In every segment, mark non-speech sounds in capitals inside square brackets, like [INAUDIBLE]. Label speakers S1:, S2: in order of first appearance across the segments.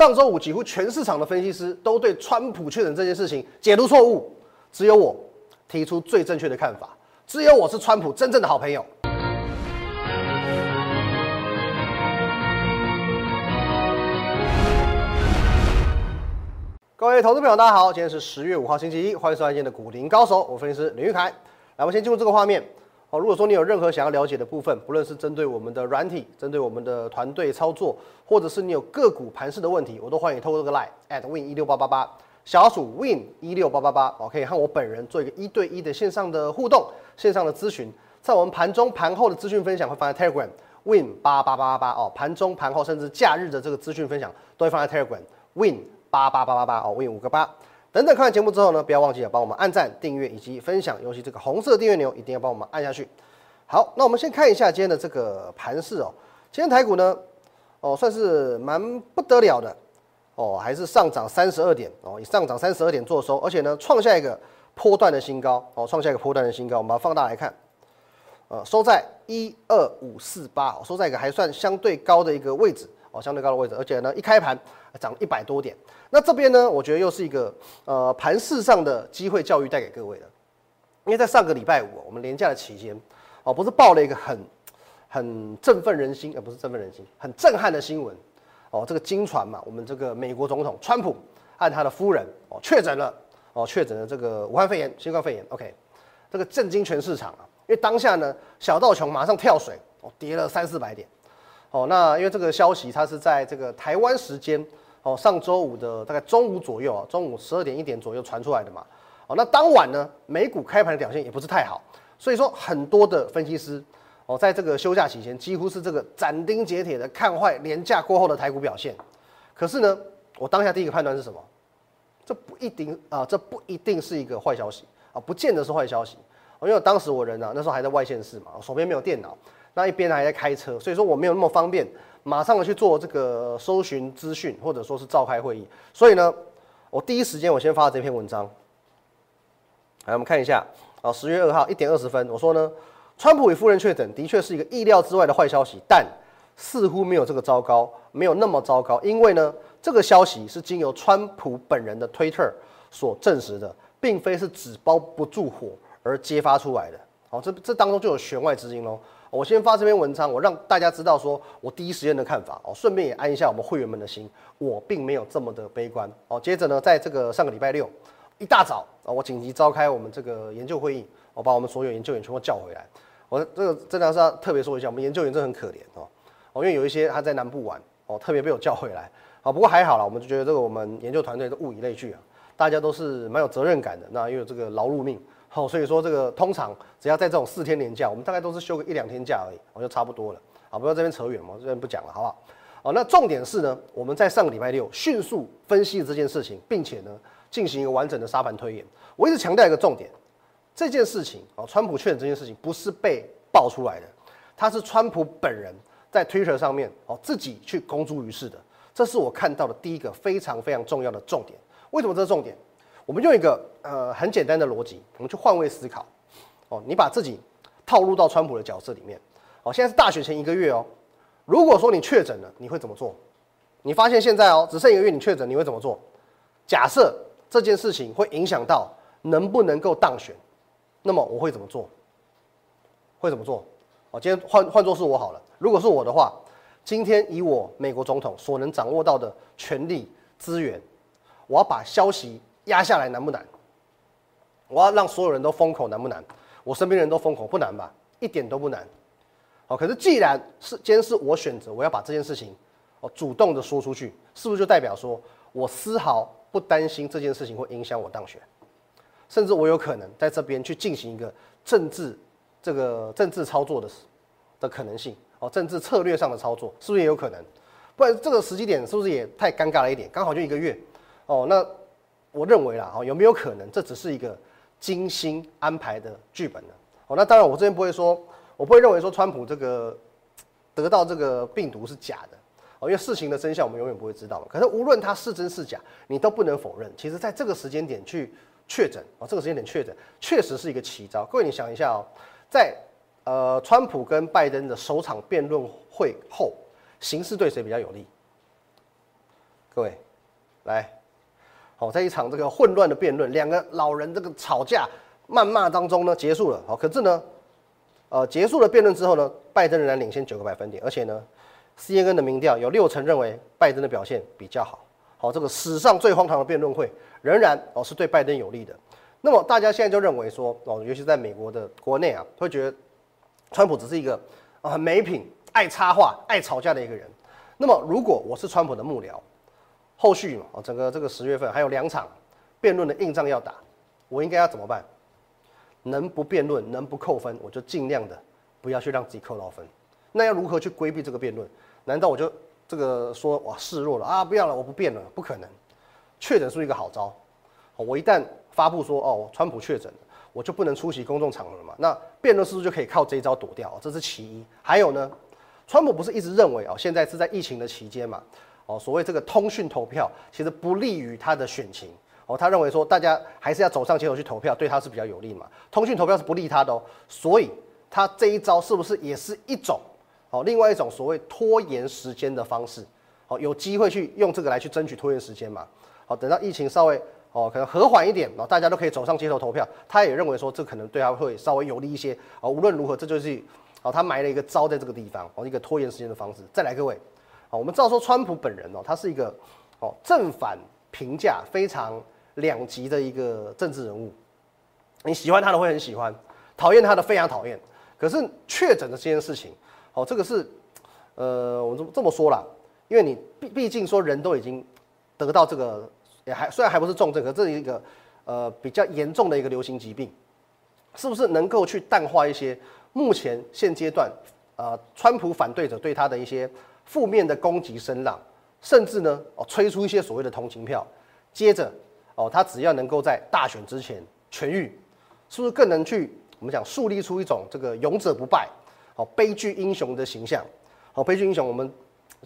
S1: 上周五几乎全市场的分析师都对川普确诊这件事情解读错误，只有我提出最正确的看法，只有我是川普真正的好朋友。各位投资朋友，大家好，今天是十月五号星期一，欢迎收看今天的股林高手，我分析师林玉凯。来，我们先进入这个画面。哦，如果说你有任何想要了解的部分，不论是针对我们的软体，针对我们的团队操作，或者是你有个股盘势的问题，我都欢迎透过这个 line at win 一六八八八，小鼠 win 一六八八八，哦，可以和我本人做一个一对一的线上的互动，线上的咨询，在我们盘中盘后的资讯分享会放在 Telegram win 八八八八八哦，盘中盘后甚至假日的这个资讯分享都会放在 Telegram win。八八八八八哦，win 五个八，等等看完节目之后呢，不要忘记了帮我们按赞、订阅以及分享，尤其这个红色订阅钮一定要帮我们按下去。好，那我们先看一下今天的这个盘势哦。今天台股呢，哦算是蛮不得了的哦，还是上涨三十二点哦，以上涨三十二点做收，而且呢创下一个波段的新高哦，创下一个波段的新高。我们把它放大来看，呃，收在一二五四八，收在一个还算相对高的一个位置哦，相对高的位置，而且呢一开盘涨一百多点。那这边呢，我觉得又是一个呃盘市上的机会教育带给各位的，因为在上个礼拜五我们连假的期间，哦，不是报了一个很很振奋人心，而不是振奋人心，很震撼的新闻，哦，这个金传嘛，我们这个美国总统川普和他的夫人哦确诊了，哦确诊了这个武汉肺炎，新冠肺炎，OK，这个震惊全市场啊，因为当下呢小道琼马上跳水，哦跌了三四百点，哦，那因为这个消息它是在这个台湾时间。哦，上周五的大概中午左右啊，中午十二点一点左右传出来的嘛。哦，那当晚呢，美股开盘的表现也不是太好，所以说很多的分析师哦，在这个休假期间，几乎是这个斩钉截铁的看坏廉价过后的台股表现。可是呢，我当下第一个判断是什么？这不一定啊，这不一定是一个坏消息啊，不见得是坏消息。因为当时我人啊，那时候还在外县市嘛，手边没有电脑，那一边还在开车，所以说我没有那么方便。马上的去做这个搜寻资讯，或者说是召开会议。所以呢，我第一时间我先发了这篇文章。来，我们看一下啊，十月二号一点二十分，我说呢，川普与夫人确诊的确是一个意料之外的坏消息，但似乎没有这个糟糕，没有那么糟糕，因为呢，这个消息是经由川普本人的推特所证实的，并非是纸包不住火而揭发出来的。好，这这当中就有弦外之音喽。我先发这篇文章，我让大家知道说我第一时间的看法哦，顺便也安一下我们会员们的心，我并没有这么的悲观哦。接着呢，在这个上个礼拜六一大早啊，我紧急召开我们这个研究会议，我把我们所有研究员全部叫回来。我这个真的是要特别说一下，我们研究员真的很可怜哦哦，因为有一些他在南部玩哦，特别被我叫回来啊。不过还好啦，我们就觉得这个我们研究团队都物以类聚啊，大家都是蛮有责任感的，那又有这个劳碌命。好，所以说这个通常只要在这种四天年假，我们大概都是休个一两天假而已，我就差不多了。好，不要这边扯远嘛，这边不讲了，好不好？哦，那重点是呢，我们在上个礼拜六迅速分析这件事情，并且呢进行一个完整的沙盘推演。我一直强调一个重点，这件事情啊，川普确诊这件事情不是被爆出来的，他是川普本人在 Twitter 上面哦自己去公诸于世的，这是我看到的第一个非常非常重要的重点。为什么这是重点？我们用一个呃很简单的逻辑，我们去换位思考，哦，你把自己套入到川普的角色里面，哦，现在是大选前一个月哦，如果说你确诊了，你会怎么做？你发现现在哦只剩一个月你确诊，你会怎么做？假设这件事情会影响到能不能够当选，那么我会怎么做？会怎么做？哦，今天换换做是我好了，如果是我的话，今天以我美国总统所能掌握到的权力资源，我要把消息。压下来难不难？我要让所有人都封口难不难？我身边人都封口不难吧？一点都不难。好，可是既然是今天是我选择，我要把这件事情哦主动的说出去，是不是就代表说我丝毫不担心这件事情会影响我当选？甚至我有可能在这边去进行一个政治这个政治操作的的可能性哦，政治策略上的操作是不是也有可能？不然这个时机点是不是也太尴尬了一点？刚好就一个月哦，那。我认为啦，哦，有没有可能这只是一个精心安排的剧本呢？哦，那当然，我这边不会说，我不会认为说川普这个得到这个病毒是假的，哦，因为事情的真相我们永远不会知道嘛。可是无论它是真是假，你都不能否认，其实在这个时间点去确诊，哦，这个时间点确诊确实是一个奇招。各位，你想一下哦，在呃，川普跟拜登的首场辩论会后，形势对谁比较有利？各位，来，好，在一场这个混乱的辩论，两个老人这个吵架、谩骂当中呢，结束了。好，可是呢，呃，结束了辩论之后呢，拜登仍然领先九个百分点，而且呢，CNN 的民调有六成认为拜登的表现比较好。好，这个史上最荒唐的辩论会仍然哦是对拜登有利的。那么大家现在就认为说哦，尤其在美国的国内啊，会觉得川普只是一个啊没品、爱插话、爱吵架的一个人。那么如果我是川普的幕僚，后续嘛哦整个这个十月份还有两场辩论的硬仗要打，我应该要怎么办？能不辩论、能不扣分，我就尽量的不要去让自己扣到分。那要如何去规避这个辩论？难道我就？这个说哇示弱了啊，不要了，我不辩了，不可能。确诊是一个好招，我一旦发布说哦，川普确诊了，我就不能出席公众场合了嘛。那辩论是不是就可以靠这一招躲掉？这是其一。还有呢，川普不是一直认为哦，现在是在疫情的期间嘛，哦，所谓这个通讯投票其实不利于他的选情哦，他认为说大家还是要走上街头去投票，对他是比较有利嘛。通讯投票是不利他的哦，所以他这一招是不是也是一种？哦，另外一种所谓拖延时间的方式，哦，有机会去用这个来去争取拖延时间嘛？好，等到疫情稍微哦可能和缓一点，然后大家都可以走上街头投票，他也认为说这可能对他会稍微有利一些。哦，无论如何，这就是哦他埋了一个招在这个地方，哦一个拖延时间的方式。再来，各位，好，我们知道说川普本人哦，他是一个哦正反评价非常两极的一个政治人物，你喜欢他的会很喜欢，讨厌他的非常讨厌。可是确诊的这件事情。好，这个是，呃，我这么这么说啦，因为你毕毕竟说人都已经得到这个，也还虽然还不是重症，可这是一个呃比较严重的一个流行疾病，是不是能够去淡化一些目前现阶段呃川普反对者对他的一些负面的攻击声浪，甚至呢哦吹出一些所谓的同情票，接着哦他只要能够在大选之前痊愈，是不是更能去我们讲树立出一种这个勇者不败？好，悲剧英雄的形象。好，悲剧英雄，我们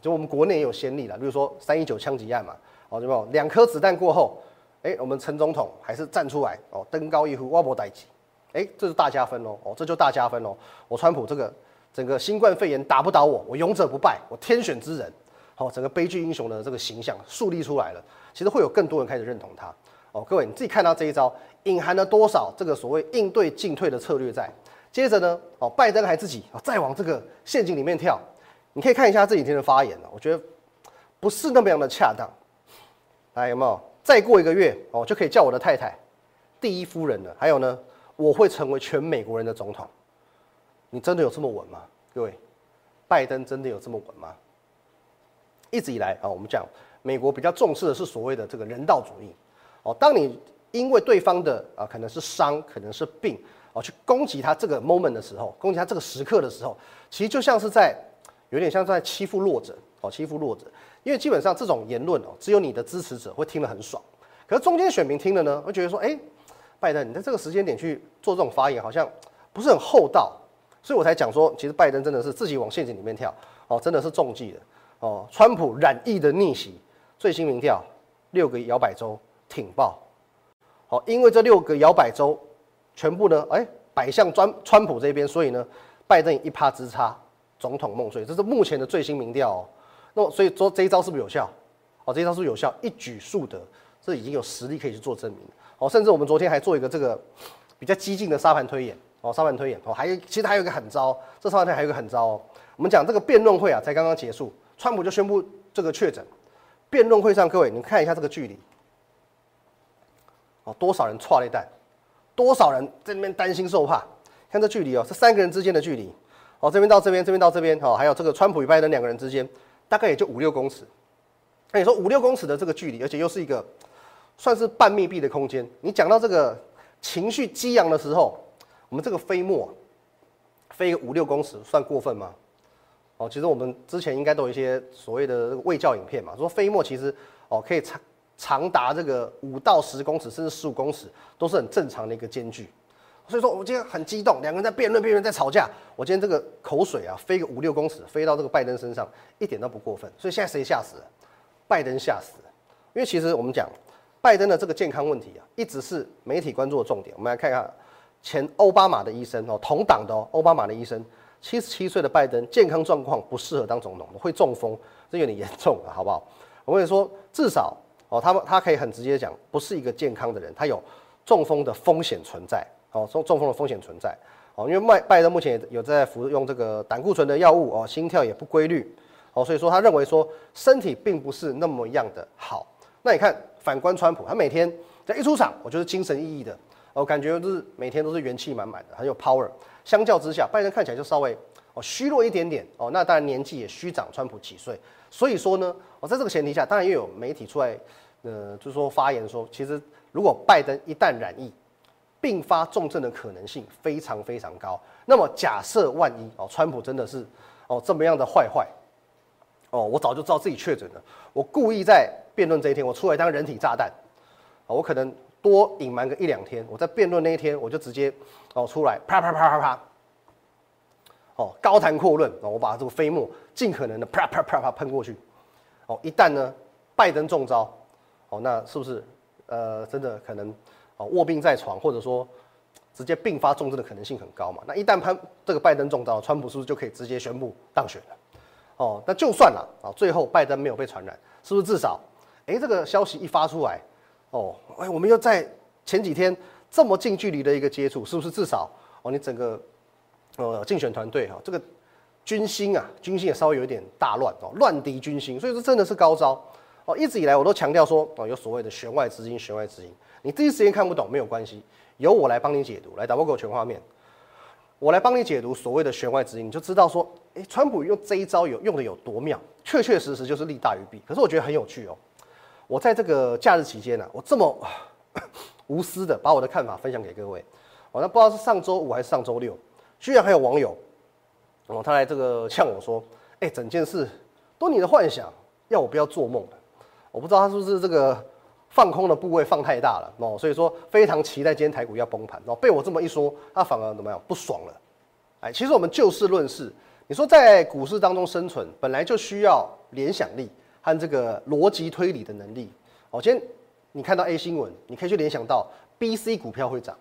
S1: 就我们国内也有先例了，比如说三一九枪击案嘛。好，有没有两颗子弹过后，哎，我们陈总统还是站出来哦，登高一呼，哇博代级，哎，这是大加分哦，哦，这就大加分哦。我川普这个整个新冠肺炎打不倒我，我勇者不败，我天选之人。好，整个悲剧英雄的这个形象树立出来了，其实会有更多人开始认同他。哦，各位你自己看到这一招隐含了多少这个所谓应对进退的策略在？接着呢，哦，拜登还自己啊再往这个陷阱里面跳，你可以看一下这几天的发言了，我觉得不是那么样的恰当。来，有没有？再过一个月哦，就可以叫我的太太第一夫人了。还有呢，我会成为全美国人的总统。你真的有这么稳吗？各位，拜登真的有这么稳吗？一直以来啊，我们讲美国比较重视的是所谓的这个人道主义。哦，当你因为对方的啊可能是伤，可能是病。哦，去攻击他这个 moment 的时候，攻击他这个时刻的时候，其实就像是在有点像在欺负弱者哦，欺负弱者。因为基本上这种言论哦，只有你的支持者会听得很爽，可是中间选民听了呢，会觉得说，哎，拜登你在这个时间点去做这种发言，好像不是很厚道，所以我才讲说，其实拜登真的是自己往陷阱里面跳哦，真的是中计的哦。川普染疫的逆袭，最新民调六个摇摆州挺爆，好，因为这六个摇摆州。全部呢，哎，摆向川川普这边，所以呢，拜登一趴之差，总统梦碎，这是目前的最新民调哦。那么，所以说这一招是不是有效？哦，这一招是是有效，一举数得，这已经有实力可以去做证明。哦，甚至我们昨天还做一个这个比较激进的沙盘推演。哦，沙盘推演，哦，还有其实还有一个狠招，这沙盘推还有一个狠招哦。我们讲这个辩论会啊，才刚刚结束，川普就宣布这个确诊。辩论会上，各位你看一下这个距离，哦，多少人错了一弹？多少人在那边担心受怕？看这距离哦，是三个人之间的距离。哦，这边到这边，这边到这边，哦，还有这个川普与拜登两个人之间，大概也就五六公尺。那你说五六公尺的这个距离，而且又是一个算是半密闭的空间，你讲到这个情绪激昂的时候，我们这个飞沫飞个五六公尺算过分吗？哦，其实我们之前应该都有一些所谓的卫教影片嘛，说飞沫其实哦可以长。长达这个五到十公尺，甚至十五公尺，都是很正常的一个间距。所以说，我今天很激动，两个人在辩论，辩论在吵架。我今天这个口水啊，飞个五六公尺，飞到这个拜登身上，一点都不过分。所以现在谁吓死了？拜登吓死了。因为其实我们讲，拜登的这个健康问题啊，一直是媒体关注的重点。我们来看看前奥巴马的医生哦，同党的哦，巴马的医生，七十七岁的拜登健康状况不适合当总统，会中风，这有点严重了，好不好？我跟你说，至少哦，他们他可以很直接讲，不是一个健康的人，他有中风的风险存在，哦，中中风的风险存在，哦，因为拜拜登目前也有在服用这个胆固醇的药物，哦，心跳也不规律，哦，所以说他认为说身体并不是那么样的好。那你看，反观川普，他每天在一出场，我就是精神奕奕的，哦，感觉就是每天都是元气满满的，很有 power。相较之下，拜登看起来就稍微哦虚弱一点点，哦，那当然年纪也虚长川普几岁。所以说呢，我在这个前提下，当然又有媒体出来，呃，就是说发言说，其实如果拜登一旦染疫，并发重症的可能性非常非常高。那么假设万一哦，川普真的是哦这么样的坏坏，哦，我早就知道自己确诊了，我故意在辩论这一天，我出来当人体炸弹，我可能多隐瞒个一两天，我在辩论那一天我就直接哦出来啪啪啪啪啪。哦，高谈阔论哦，我把这个飞沫尽可能的啪啪啪啪喷过去。哦，一旦呢，拜登中招，哦，那是不是呃，真的可能哦卧病在床，或者说直接并发重症的可能性很高嘛？那一旦喷这个拜登中招，川普是不是就可以直接宣布当选了？哦，那就算了啊，最后拜登没有被传染，是不是至少哎这个消息一发出来，哦，哎我们又在前几天这么近距离的一个接触，是不是至少哦你整个。呃，竞选团队哈，这个军心啊，军心也稍微有一点大乱哦，乱敌军心，所以说真的是高招哦。一直以来我都强调说哦，有所谓的弦外之音，弦外之音，你第一时间看不懂没有关系，由我来帮你解读。来，打波给我全画面，我来帮你解读所谓的弦外之音，你就知道说，哎，川普用这一招有用的有多妙，确确实实就是利大于弊。可是我觉得很有趣哦，我在这个假日期间呢，我这么 [COUGHS] 无私的把我的看法分享给各位，哦，那不知道是上周五还是上周六。居然还有网友，哦，他来这个呛我说：“哎，整件事都你的幻想，要我不要做梦我不知道他是不是这个放空的部位放太大了哦，所以说非常期待今天台股要崩盘哦。被我这么一说，他反而怎么样不爽了？哎，其实我们就事论事，你说在股市当中生存，本来就需要联想力和这个逻辑推理的能力哦。今天你看到 A 新闻，你可以去联想到 B、C 股票会涨。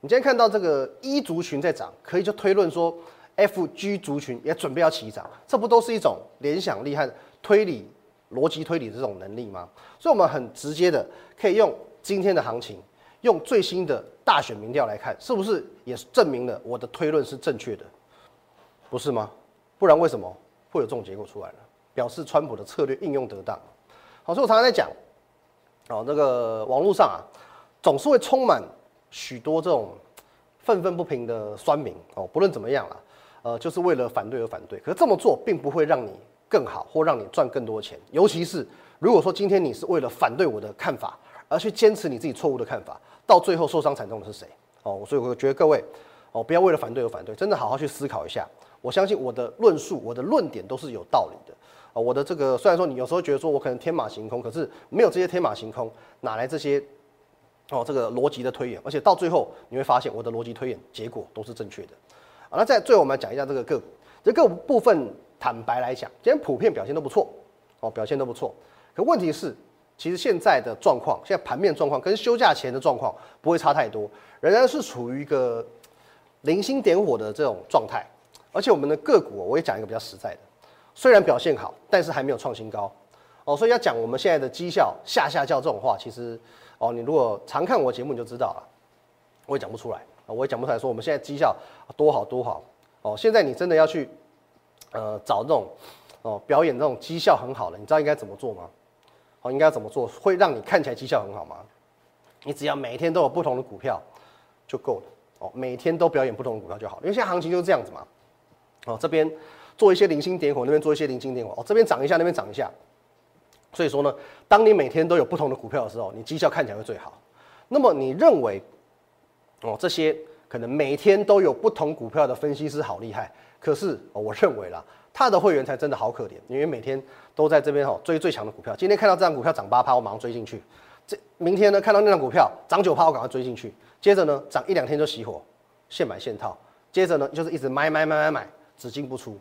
S1: 你今天看到这个一族群在涨，可以就推论说，F、G 族群也准备要起涨，这不都是一种联想力和推理、逻辑推理的这种能力吗？所以，我们很直接的可以用今天的行情，用最新的大选民调来看，是不是也证明了我的推论是正确的？不是吗？不然为什么会有这种结果出来呢？表示川普的策略应用得当。好，所以我常常在讲，哦，那个网络上啊，总是会充满。许多这种愤愤不平的酸民哦，不论怎么样啦，呃，就是为了反对而反对。可是这么做并不会让你更好，或让你赚更多钱。尤其是如果说今天你是为了反对我的看法而去坚持你自己错误的看法，到最后受伤惨重的是谁？哦，所以我觉得各位哦，不要为了反对而反对，真的好好去思考一下。我相信我的论述、我的论点都是有道理的啊。我的这个虽然说你有时候觉得说我可能天马行空，可是没有这些天马行空，哪来这些？哦，这个逻辑的推演，而且到最后你会发现，我的逻辑推演结果都是正确的。啊，那在最后我们来讲一下这个个股，这个部分，坦白来讲，今天普遍表现都不错，哦，表现都不错。可问题是，其实现在的状况，现在盘面状况跟休假前的状况不会差太多，仍然是处于一个零星点火的这种状态。而且我们的个股，我也讲一个比较实在的，虽然表现好，但是还没有创新高。哦，所以要讲我们现在的绩效下下叫这种话，其实。哦，你如果常看我节目，你就知道了。我也讲不出来啊，我也讲不出来说我们现在绩效多好多好。哦，现在你真的要去呃找这种哦表演这种绩效很好的，你知道应该怎么做吗？哦，应该怎么做会让你看起来绩效很好吗？你只要每天都有不同的股票就够了。哦，每天都表演不同的股票就好，因为现在行情就是这样子嘛。哦，这边做一些零星点火，那边做一些零星点火，哦，这边涨一下，那边涨一下。所以说呢，当你每天都有不同的股票的时候，你绩效看起来会最好。那么你认为，哦，这些可能每天都有不同股票的分析师好厉害，可是我认为啦，他的会员才真的好可怜，因为每天都在这边哈追最强的股票。今天看到这张股票涨八趴，我马上追进去。这明天呢，看到那张股票涨九趴，我赶快追进去。接着呢，涨一两天就熄火，现买现套。接着呢，就是一直买买买买买，只进不出。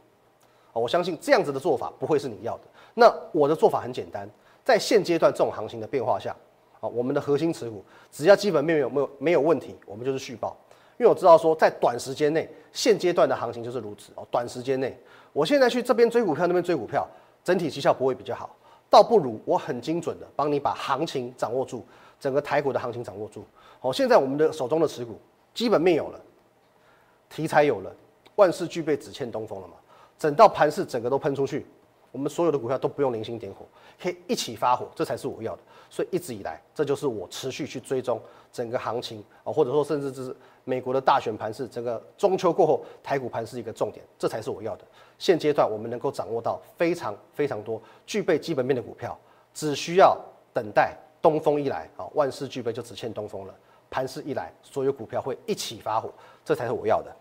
S1: 我相信这样子的做法不会是你要的。那我的做法很简单，在现阶段这种行情的变化下，啊，我们的核心持股只要基本面有没有没有问题，我们就是续报。因为我知道说，在短时间内，现阶段的行情就是如此哦。短时间内，我现在去这边追股票，那边追股票，整体绩效不会比较好。倒不如我很精准的帮你把行情掌握住，整个台股的行情掌握住。好，现在我们的手中的持股基本面有了，题材有了，万事俱备，只欠东风了嘛。整到盘势整个都喷出去，我们所有的股票都不用零星点火，可以一起发火，这才是我要的。所以一直以来，这就是我持续去追踪整个行情啊，或者说甚至是美国的大选盘势，整个中秋过后台股盘是一个重点，这才是我要的。现阶段我们能够掌握到非常非常多具备基本面的股票，只需要等待东风一来啊，万事俱备就只欠东风了。盘势一来，所有股票会一起发火，这才是我要的。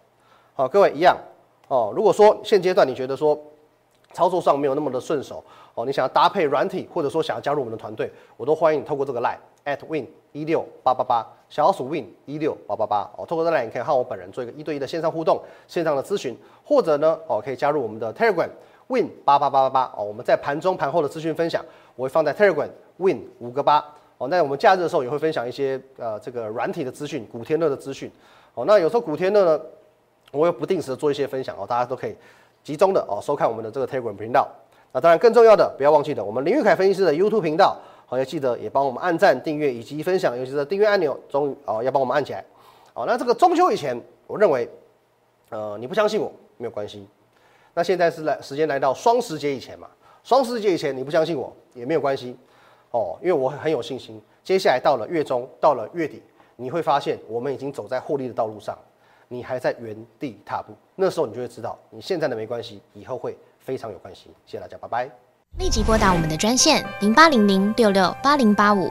S1: 好，各位一样哦。如果说现阶段你觉得说操作上没有那么的顺手哦，你想要搭配软体，或者说想要加入我们的团队，我都欢迎你透过这个 line at win 一六八八八小老鼠 win 一六八八八哦，透过这 line 你可以和我本人做一个一对一的线上互动、线上的咨询，或者呢哦可以加入我们的 Telegram win 八八八八八哦，我们在盘中盘后的资讯分享我会放在 Telegram win 五个八。哦，那我们假日的时候也会分享一些呃这个软体的资讯，古天乐的资讯。哦，那有时候古天乐呢，我会不定时的做一些分享哦，大家都可以集中的哦收看我们的这个 Telegram 频道。那当然更重要的，不要忘记的，我们林玉凯分析师的 YouTube 频道，好要记得也帮我们按赞、订阅以及分享，尤其是订阅按钮，终于哦要帮我们按起来。哦，那这个中秋以前，我认为，呃你不相信我没有关系。那现在是来时间来到双十节以前嘛，双十节以前你不相信我也没有关系。哦，因为我很有信心，接下来到了月中，到了月底，你会发现我们已经走在获利的道路上，你还在原地踏步，那时候你就会知道，你现在的没关系，以后会非常有关系。谢谢大家，拜拜。
S2: 立即拨打我们的专线零八零零六六八零八五